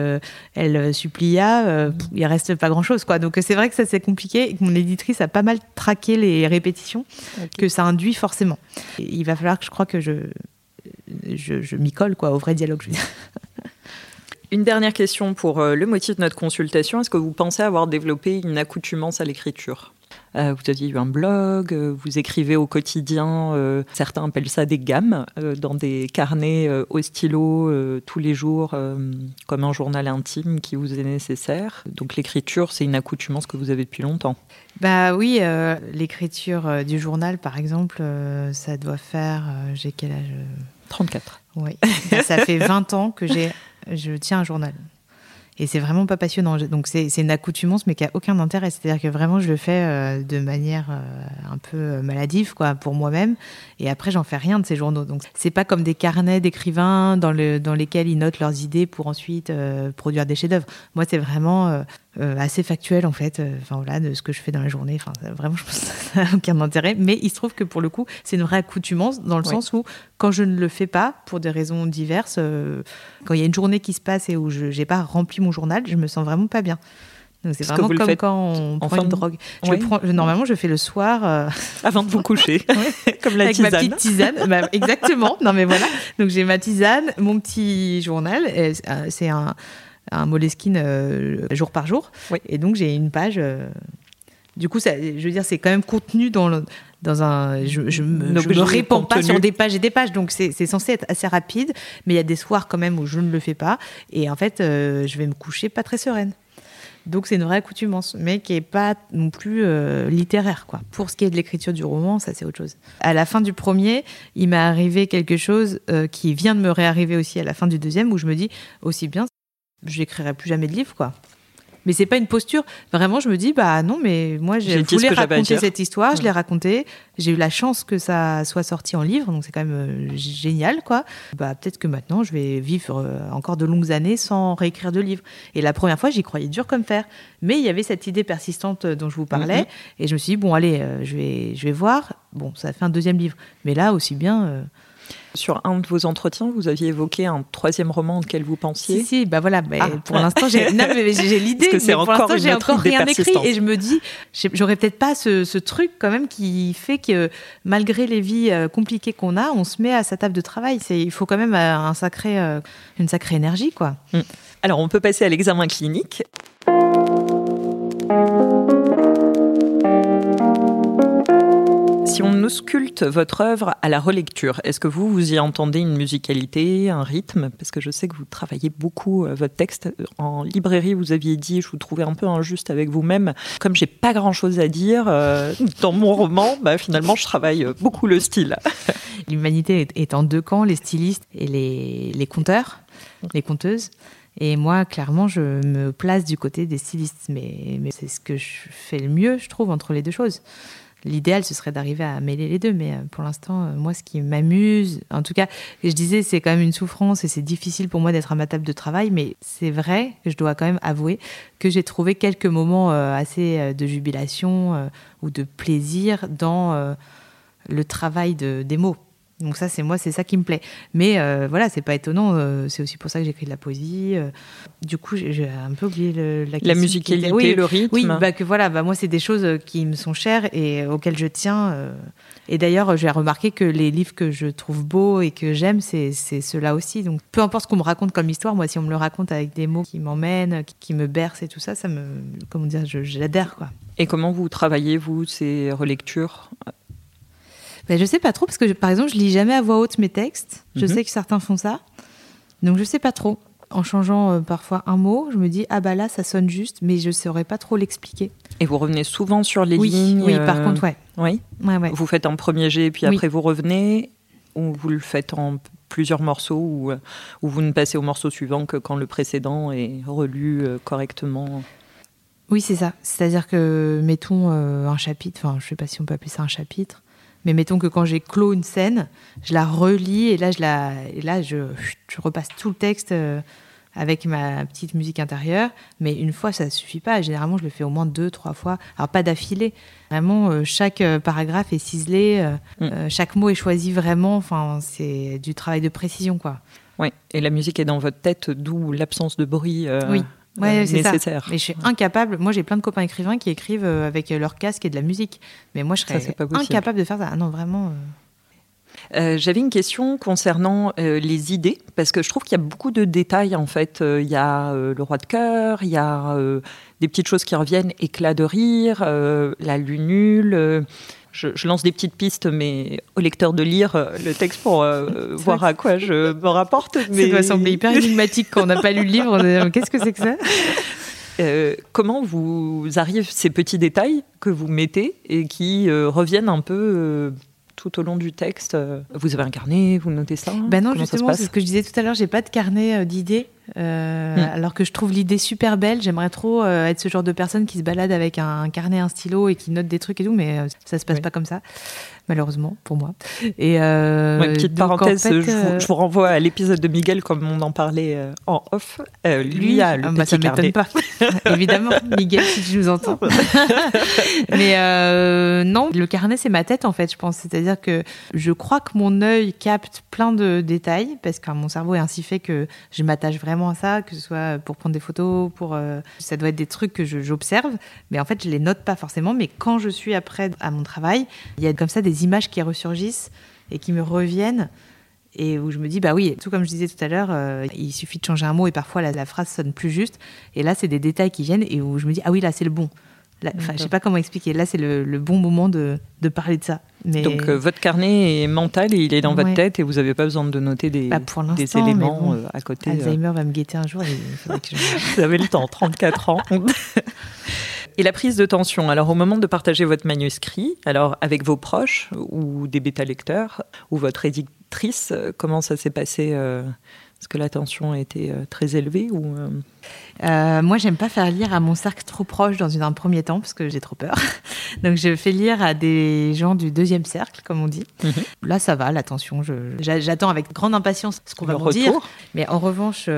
elle supplia, il reste pas grand chose, quoi. Donc, c'est vrai que ça c'est compliqué et que mon éditrice a pas mal traqué les répétitions que ça induit forcément. il va falloir que je crois que je, je, je m'y colle, quoi, au vrai dialogue. Je veux dire. [laughs] Une dernière question pour euh, le motif de notre consultation. Est-ce que vous pensez avoir développé une accoutumance à l'écriture? Euh, vous aviez eu un blog, euh, vous écrivez au quotidien, certains appellent ça des gammes, dans des carnets au stylo tous les jours, comme un journal intime qui vous est nécessaire. Donc l'écriture, c'est une accoutumance que vous avez depuis longtemps. Bah oui, l'écriture du journal, par exemple, ça doit faire, j'ai quel âge? 34. Oui, bah, ça fait 20 ans que j'ai je tiens un journal. Et c'est vraiment pas passionnant. Donc c'est une accoutumance, mais qui a aucun intérêt. C'est-à-dire que vraiment, je le fais euh, de manière euh, un peu euh, maladive, quoi, pour moi-même. Et après, j'en fais rien de ces journaux. Donc c'est pas comme des carnets d'écrivains dans, dans lesquels ils notent leurs idées pour ensuite produire des chefs-d'œuvre. Moi, c'est vraiment assez factuel en fait, euh, enfin voilà, de ce que je fais dans la journée. Enfin, vraiment, [laughs] je pense que ça n'a aucun intérêt. Mais il se trouve que pour le coup, c'est une vraie accoutumance dans le sens où quand je ne le fais pas pour des raisons diverses, euh, quand il y a une journée qui se passe et où je n'ai pas rempli mon journal, je me sens vraiment pas bien. C'est vraiment comme quand on prend une drogue. Je prends, normalement, je fais le soir. [laughs] Avant de vous coucher. [laughs] comme la Avec tisane. ma petite tisane. Bah, exactement. Non, mais voilà. Donc, j'ai ma tisane, mon petit journal. C'est un, un Moleskine euh, jour par jour. Et donc j'ai une page. Euh, du coup, ça, je veux dire, c'est quand même contenu dans, dans un. Je, je me, je me répands pas sur des pages et des pages, donc c'est censé être assez rapide. Mais il y a des soirs quand même où je ne le fais pas. Et en fait, euh, je vais me coucher pas très sereine. Donc c'est une vraie accoutumance, mais qui est pas non plus littéraire, quoi. Pour ce qui est de l'écriture du roman, ça c'est autre chose. À la fin du premier, il m'est arrivé quelque chose qui vient de me réarriver aussi à la fin du deuxième, où je me dis aussi bien je n'écrirai plus jamais de livre, quoi. Mais c'est pas une posture. Vraiment, je me dis, bah non, mais moi, je voulais raconter cette histoire, je l'ai racontée. J'ai eu la chance que ça soit sorti en livre, donc c'est quand même euh, génial, quoi. Bah peut-être que maintenant, je vais vivre euh, encore de longues années sans réécrire de livre. Et la première fois, j'y croyais dur comme fer. Mais il y avait cette idée persistante dont je vous parlais, mhm. et je me suis dit, bon, allez, euh, je vais, je vais voir. Bon, ça fait un deuxième livre, mais là aussi bien Sur un de vos entretiens, vous aviez évoqué un troisième roman auquel vous pensiez. Si, si, bah voilà. Ah. pour l'instant, j'ai, l'idée, mais pour l'instant, j'ai encore rien écrit et je me dis, j'aurais peut-être pas ce, truc quand même qui fait que malgré les vies euh, compliquées qu'on a, on se met à sa table de travail. C'est, il faut quand même euh, un sacré, euh, une sacrée énergie, quoi. Mm. Alors, on peut passer à l'examen clinique. Si on ausculte votre œuvre à la relecture, est-ce que vous, vous y entendez une musicalité, un rythme? Parce que je sais que vous travaillez beaucoup euh, votre texte. En librairie, vous aviez dit, je vous trouvais un peu injuste avec vous-même. Comme j'ai pas grand-chose à dire euh, [laughs] dans mon roman, bah, finalement, je travaille beaucoup le style. [laughs] L'humanité est en deux camps, les stylistes et les, les conteurs, les conteuses. Et moi, clairement, je me place du côté des stylistes. Mais c'est ce que je fais le mieux, je trouve, entre les deux choses l'idéal, ce serait d'arriver à mêler les deux. Mais euh, pour l'instant, euh, moi, ce qui m'amuse, en tout cas, je disais, c'est quand même une souffrance et c'est difficile pour moi d'être à ma table de travail. Mais c'est vrai, je dois quand même avouer que j'ai trouvé quelques moments euh, assez de jubilation ou de plaisir dans le travail de, des mots. Donc ça, c'est moi, c'est ça qui me plaît. Mais euh, voilà, c'est pas étonnant. Euh, c'est aussi pour ça que j'écris de la poésie. Euh. du coup, j'ai un peu oublié le, la, la musicalité, oui, le rythme. Oui, bah que voilà, bah moi, c'est des choses qui me sont chères et auxquelles je tiens. Et d'ailleurs, j'ai remarqué que les livres que je trouve beaux et que j'aime, c'est ceux-là aussi. Donc, peu importe ce qu'on me raconte comme histoire, moi, si on me le raconte avec des mots qui m'emmènent, qui, me bercent et tout ça, ça me, comment dire, je, l'adhère, quoi. Et comment vous travaillez vous ces relectures? Ben, Je sais pas trop, parce que par exemple, je lis jamais à voix haute mes textes. Je mhm. sais que certains font ça. Donc je sais pas trop. En changeant euh, parfois un mot, je me dis ah bah là ça sonne juste, mais je saurais pas trop l'expliquer. Et vous revenez souvent sur les oui, lignes. Oui, par euh, contre ouais. Oui. Ouais, ouais. Vous faites un premier jet puis après vous revenez ou vous le faites en plusieurs morceaux ou, euh, ou vous ne passez au morceau suivant que quand le précédent est relu correctement? Oui, c'est ça. C'est-à-dire que mettons un chapitre, enfin je sais pas si on peut appeler ça un chapitre. Mais mettons que quand j'ai clos une scène, je la relis et là, je, la, et là, je, je repasse tout le texte euh, avec ma petite musique intérieure. Mais une fois, ça ne suffit pas. Généralement, je le fais au moins deux, trois fois. Alors, pas d'affilée. Vraiment, euh, chaque euh, paragraphe est ciselé, mm. chaque mot est choisi vraiment. Enfin, c'est du travail de précision, quoi. Oui, et la musique est dans votre tête, d'où l'absence de bruit. oui ouais, c'est nécessaire. Ça. Mais je suis incapable. Moi, j'ai plein de copains écrivains qui écrivent euh, avec leur casque et de la musique. Mais moi, je serais incapable de faire ça. Ah non, vraiment. Euh. Euh, J'avais une question concernant les idées, parce que je trouve qu'il y a beaucoup de détails en fait. Il y a le roi de cœur, il y a des petites choses qui reviennent, éclat de rire, la lune je, lance des petites pistes, mais au lecteur de lire euh, le texte pour euh, voir à quoi je me rapporte. Mais... Ça doit sembler hyper énigmatique quand on n'a pas lu le livre. Qu'est-ce que c'est que ça? Euh, comment vous arrivent ces petits détails que vous mettez et qui reviennent un peu tout au long du texte Vous avez un carnet, vous notez ça Ben non, justement, c'est ce que je disais tout à l'heure, j'ai pas de carnet d'idées. Hmm. Alors que je trouve l'idée super belle, j'aimerais trop être ce genre de personne qui se balade avec un, carnet, un stylo et qui note des trucs et tout, mais ça se passe pas comme ça malheureusement pour moi. Et euh, petite parenthèse, euh, je, vous, renvoie à l'épisode de Miguel comme on en parlait euh, en off. Euh, lui, a le ah, bah, ça m'étonne pas, [laughs] évidemment. Miguel, si tu nous entends. [laughs] Mais non, le carnet c'est ma tête en fait, je pense. C'est-à-dire que je crois que mon œil capte plein de détails parce que mon cerveau est ainsi fait que je m'attache vraiment à ça, que ce soit pour prendre des photos, pour ça doit être des trucs que j'observe, mais en fait je les note pas forcément. Mais quand je suis après à mon travail, il y a comme ça des images qui ressurgissent et qui me reviennent et où je me dis bah oui tout comme je disais tout à l'heure euh, il suffit de changer un mot et parfois la, phrase sonne plus juste. Et là c'est des détails qui viennent et où je me dis ah oui là c'est le bon. Enfin je sais pas comment expliquer. Là c'est le, bon moment de, de, parler de ça. Mais... donc euh, votre carnet est mental et il est dans votre tête et vous n'avez pas besoin de noter des, bah, des éléments euh, à côté Alzheimer va me guetter un jour et que [laughs] vous avez le temps 34 ans [laughs] Et la prise de tension, alors au moment de partager votre manuscrit, alors avec vos proches ou des bêta-lecteurs ou votre éditrice, euh, comment ça s'est passé euh, Est-ce que la tension a été euh, très élevée ou Moi, j'aime pas faire lire à mon cercle trop proche dans un premier temps parce que j'ai trop peur. [laughs] Donc, je fais lire à des gens du deuxième cercle, comme on dit. Mhm. Là, ça va, la tension. J'attends avec grande impatience ce qu'on va me dire. Mais en revanche,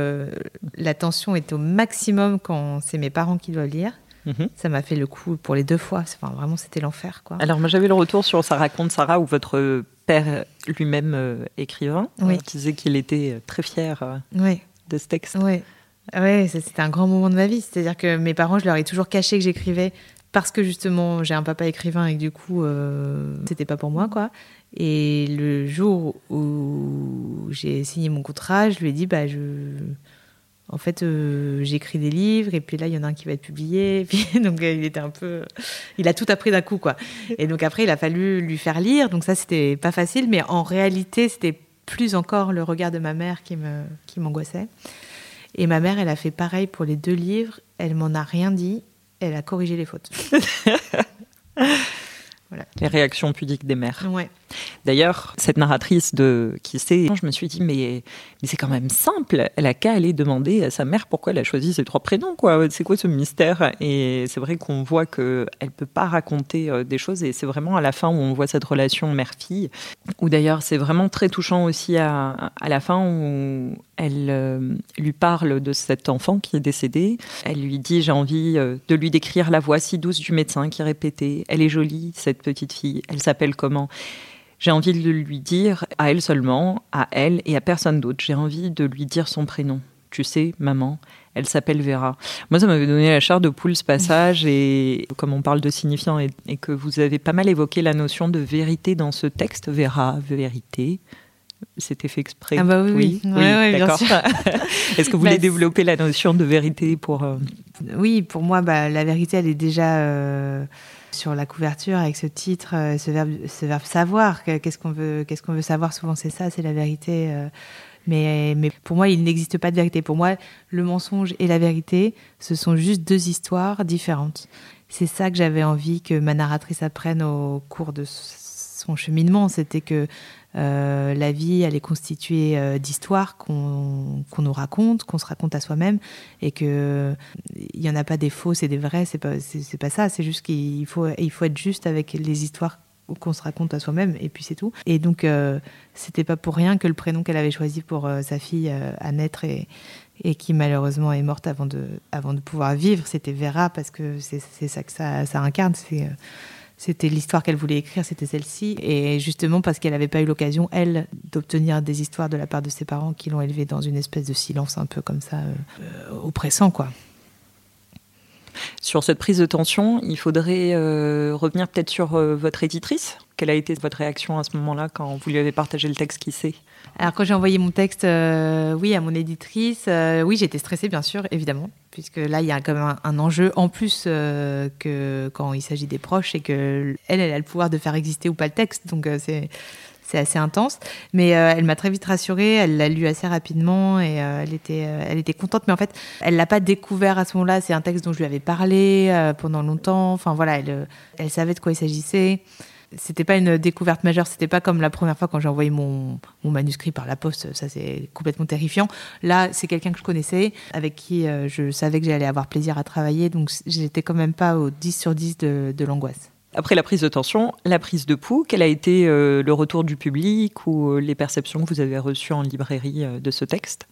la tension est au maximum quand c'est mes parents qui doivent lire. Mhm. Ça m'a fait le coup pour les deux fois. Enfin, vraiment, c'était l'enfer. quoi. Alors, moi, j'avais le retour sur Ça raconte Sarah, où votre père lui-même écrivain, Oui. qui disait qu'il était très fier euh, Oui, de ce texte. oui. Ouais, ça, c'était un grand moment de ma vie. C'est-à-dire que mes parents, je leur ai toujours caché que j'écrivais parce que justement, j'ai un papa écrivain et que du coup, euh, c'était pas pour moi, quoi. Et le jour où j'ai signé mon contrat, je lui ai dit, bah, je. En fait, euh, j'écris des livres et puis là, il y en a un qui va être publié. [laughs] Et puis, donc, euh, il était un peu. Il a tout appris d'un coup, quoi. Et donc, après, il a fallu lui faire lire. Donc, ça, c'était pas facile. Mais en réalité, c'était plus encore le regard de ma mère qui me qui m'angoissait. Et ma mère, elle a fait pareil pour les deux livres. Elle m'en a rien dit. Elle a corrigé les fautes. [laughs] Les réactions pudiques des mères. Ouais. D'ailleurs, cette narratrice de qui sait, je me suis dit mais c'est quand même simple. Elle a qu'à aller demander à sa mère pourquoi elle a choisi ces trois prénoms quoi. C'est quoi ce mystère? Et c'est vrai qu'on voit que elle peut pas raconter euh, des choses et c'est vraiment à la fin où on voit cette relation mère-fille. Ou d'ailleurs c'est vraiment très touchant aussi à, à la fin où elle euh, lui parle de cet enfant qui est décédé. Elle lui dit j'ai envie euh, de lui décrire la voix si douce du médecin qui répétait elle est jolie cette petite fille. Elle s'appelle comment? J'ai envie de lui dire à elle seulement, à elle et à personne d'autre. J'ai envie de lui dire son prénom. Tu sais, maman, elle s'appelle Vera. Moi, ça m'avait donné la chair de poule ce passage [laughs] et comme on parle de signifiant et, et que vous avez pas mal évoqué la notion de vérité dans ce texte, Vera, vérité. C'était fait exprès. Ah bah oui, oui. Ouais, bien d'accord. [laughs] Est-ce que vous Bah, voulez développer la notion de vérité pour euh, Oui, pour moi, bah, la vérité, elle est déjà euh, sur la couverture avec ce titre, euh, ce verbe, savoir. Que- Qu'est-ce qu'on veut, qu'est-ce qu'on veut savoir? Souvent, c'est ça, c'est la vérité. euh. mais, mais pour moi, il n'existe pas de vérité. Pour moi, le mensonge et la vérité, ce sont juste deux histoires différentes. C'est ça que j'avais envie que ma narratrice apprenne au cours de son cheminement. C'était que euh, la vie, elle est constituée euh, d'histoires qu'on nous raconte, qu'on se raconte à soi-même, et que il y en a pas des fausses et des vraies. C'est pas c'est c'est pas ça. C'est juste qu'il faut il faut être juste avec les histoires qu'on se raconte à soi-même, et puis c'est tout. Et donc euh, c'était pas pour rien que le prénom qu'elle avait choisi pour euh, sa fille à naître et et qui malheureusement est morte avant de avant de pouvoir vivre, c'était Vera parce que c'est c'est ça que ça, ça incarne. C'est c'était l'histoire qu'elle voulait écrire, c'était celle-ci. Et justement parce qu'elle n'avait pas eu l'occasion, elle, d'obtenir des histoires de la part de ses parents qui l'ont élevée dans une espèce de silence un peu comme ça, euh, euh, oppressant, quoi. sur cette prise de tension Il faudrait euh, revenir peut-être sur euh, votre éditrice. Quelle a été votre réaction à ce moment-là quand vous lui avez partagé le texte qui sait? Alors quand j'ai envoyé mon texte, euh, oui, à mon éditrice, oui, j'étais stressée, bien sûr, évidemment, puisque là, il y a quand même un, enjeu en plus euh, que quand il s'agit des proches, et que elle, elle a le pouvoir de faire exister ou pas le texte, donc euh, c'est c'est assez intense. Mais euh, elle m'a très vite rassurée, elle l'a lu assez rapidement et elle était elle était contente. Mais en fait, elle l'a pas découvert à ce moment-là. C'est un texte dont je lui avais parlé pendant longtemps. Enfin voilà, elle elle savait de quoi il s'agissait c'était pas une découverte majeure, c'était pas comme la première fois quand j'ai envoyé mon, mon manuscrit par la poste, ça c'est complètement terrifiant. Là, c'est quelqu'un que je connaissais, avec qui euh, je savais que j'allais avoir plaisir à travailler, donc j'étais quand même pas au 10 sur 10 de, de l'angoisse. Après la prise de tension, la prise de pouls, quel a été euh, le retour du public ou euh, les perceptions que vous avez reçues en librairie de ce texte?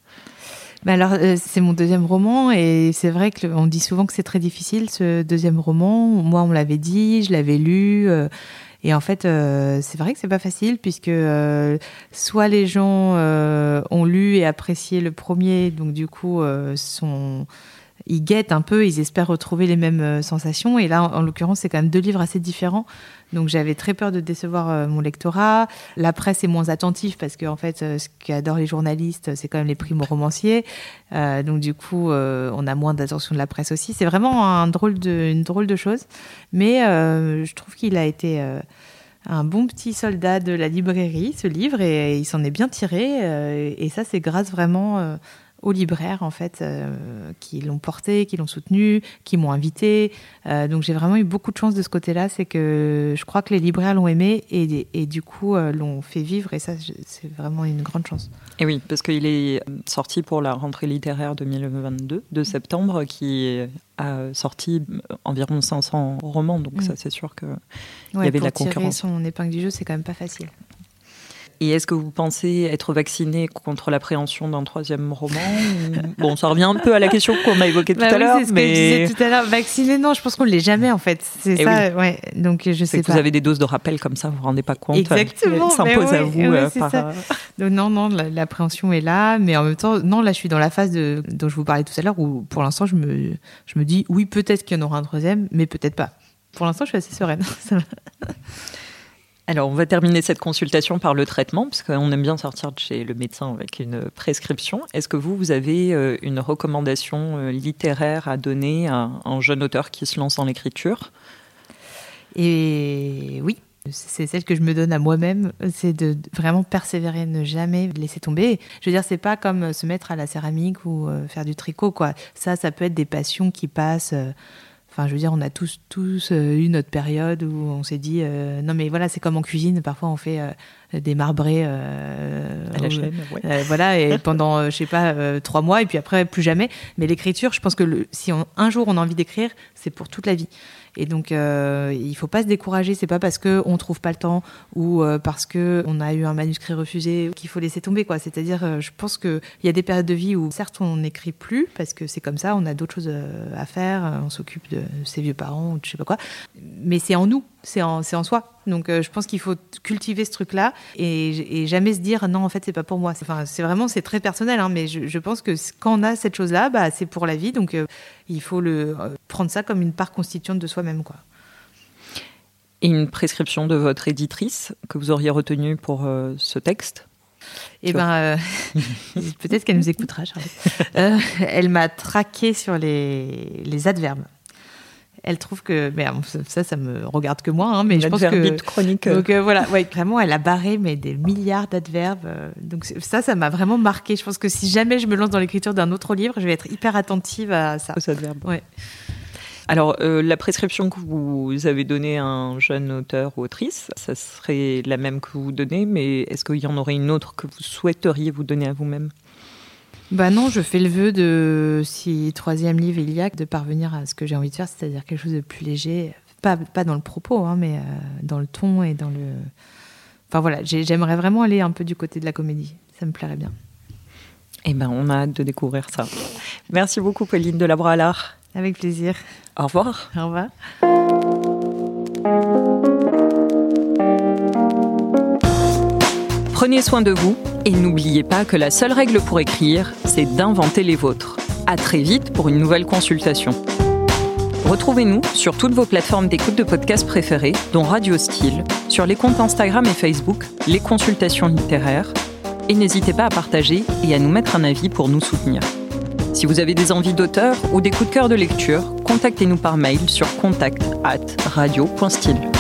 Mais alors, euh, c'est mon deuxième roman et c'est vrai qu'on dit souvent que c'est très difficile ce deuxième roman. Moi, on l'avait dit, je l'avais lu. euh, et en fait, euh, c'est vrai que c'est pas facile puisque euh, soit les gens euh, ont lu et apprécié le premier, donc du coup, ils guettent un peu, ils espèrent retrouver les mêmes sensations. Et là, en l'occurrence, c'est quand même deux livres assez différents. Donc j'avais très peur de décevoir euh, mon lectorat. La presse est moins attentive parce que en fait, euh, ce qu'adorent les journalistes, c'est quand même les primo-romanciers. Euh, donc du coup, on a moins d'attention de la presse aussi. C'est vraiment une drôle de chose. Mais je trouve qu'il a été un bon petit soldat de la librairie, ce livre, et il s'en est bien tiré. et ça, c'est grâce vraiment aux libraires, en fait, euh, qui l'ont porté, qui l'ont soutenu, qui m'ont invité. Euh, donc j'ai vraiment eu beaucoup de chance de ce côté-là. C'est que je crois que les libraires l'ont aimé et, et du coup euh, l'ont fait vivre. Et ça, c'est vraiment une grande chance. Et oui, parce qu'il est sorti pour la rentrée littéraire 2022 de septembre, qui a sorti environ 500 romans. Donc Mm. ça, c'est sûr que Ouais, y avait de la tirer concurrence. son épingle du jeu, c'est quand même pas facile. Et est-ce que vous pensez être vacciné contre l'appréhension d'un troisième roman Bon, ça revient un peu à la question qu'on a évoquée tout Bah à oui, l'heure. c'est ce que mais... je disais tout à l'heure. Vacciné, non, je pense qu'on ne l'est jamais en fait. C'est Eh ça, ouais. Donc je sais que pas. vous avez des doses de rappel comme ça, vous vous rendez pas compte. Exactement, Ça s'impose à oui, vous. oui, euh, c'est par, ça. euh, Donc, non, non, la- l'appréhension est là, mais en même temps, non, là, je suis dans la phase de, dont je vous parlais tout à l'heure, où pour l'instant, je me, je me dis, oui, peut-être qu'il y en aura un troisième, mais peut-être pas. Pour l'instant, je suis assez sereine. [laughs] Ça va. Alors, on va terminer cette consultation par le traitement, parce qu'on aime bien sortir de chez le médecin avec une prescription. Est-ce que vous, vous avez euh, une recommandation euh, littéraire à donner à un jeune auteur qui se lance dans l'écriture? Et oui, c'est celle que je me donne à moi-même, c'est de vraiment persévérer, ne jamais laisser tomber. Je veux dire, c'est pas comme se mettre à la céramique ou euh, faire du tricot, quoi. Ça, ça peut être des passions qui passent. Enfin, je veux dire, on a tous, tous euh, eu notre période où on s'est dit, euh, non mais voilà, c'est comme en cuisine, parfois on fait euh, des marbrés euh, à la où- chaîne ouais. voilà, et [laughs] pendant, je sais pas, trois mois, et puis après, plus jamais. Mais l'écriture, je pense que le, si on- un jour on a envie d'écrire, c'est pour toute la vie. Et donc, euh, il faut pas se décourager. C'est pas parce que on trouve pas le temps ou euh, parce que on a eu un manuscrit refusé qu'il faut laisser tomber, quoi. C'est-à-dire, euh, je pense que il y a des périodes de vie où, certes, on n'écrit plus parce que c'est comme ça, on a d'autres choses euh, à faire, on s'occupe de ses vieux parents ou de je sais pas quoi. Mais c'est en nous, c'est en, en soi. Donc, je pense qu'il faut cultiver ce truc-là et, et jamais se dire non, en fait, c'est pas pour moi. Enfin, c'est vraiment, c'est très personnel, hein, mais je, pense que quand on a cette chose-là, bah, c'est pour la vie. Donc, il faut le euh, prendre ça comme une part constituante de soi-même, quoi. Et une prescription de votre éditrice que vous auriez retenue pour euh, ce texte? Tu ben, euh, [laughs] peut-être qu'elle nous écoutera, Charlotte. Euh, elle m'a traqué sur les, les adverbes. Elle trouve que, mais ça, ça me regarde que moi, hein, mais je pense que. Chronique. Donc euh, voilà, ouais, vraiment, elle a barré mais des milliards d'adverbes. euh, donc ça, ça m'a vraiment marqué. Je pense que si jamais je me lance dans l'écriture d'un autre livre, je vais être hyper attentive à ça. aux adverbes. Ouais. Alors, euh, la prescription que vous avez donnée à un jeune auteur ou autrice, ça serait la même que vous donnez, mais est-ce qu'il y en aurait une autre que vous souhaiteriez vous donner à vous-même? Bah non, je fais le vœu de, si troisième livre il y a, de parvenir à ce que j'ai envie de faire, c'est-à-dire quelque chose de plus léger, pas, pas dans le propos, hein, mais euh, dans le ton et dans le... Enfin voilà, j'ai- j'aimerais vraiment aller un peu du côté de la comédie, ça me plairait bien. Eh ben, on a hâte de découvrir ça. Merci beaucoup, Pauline de Labra à l'art. Avec plaisir. Au revoir. Au revoir. Prenez soin de vous et n'oubliez pas que la seule règle pour écrire, c'est d'inventer les vôtres. À très vite pour une nouvelle consultation. Retrouvez-nous sur toutes vos plateformes d'écoute de podcasts préférées, dont Radio Style, sur les comptes Instagram et Facebook, les consultations littéraires, et n'hésitez pas à partager et à nous mettre un avis pour nous soutenir. Si vous avez des envies d'auteur ou des coups de cœur de lecture, contactez-nous par mail sur contact at radio.style.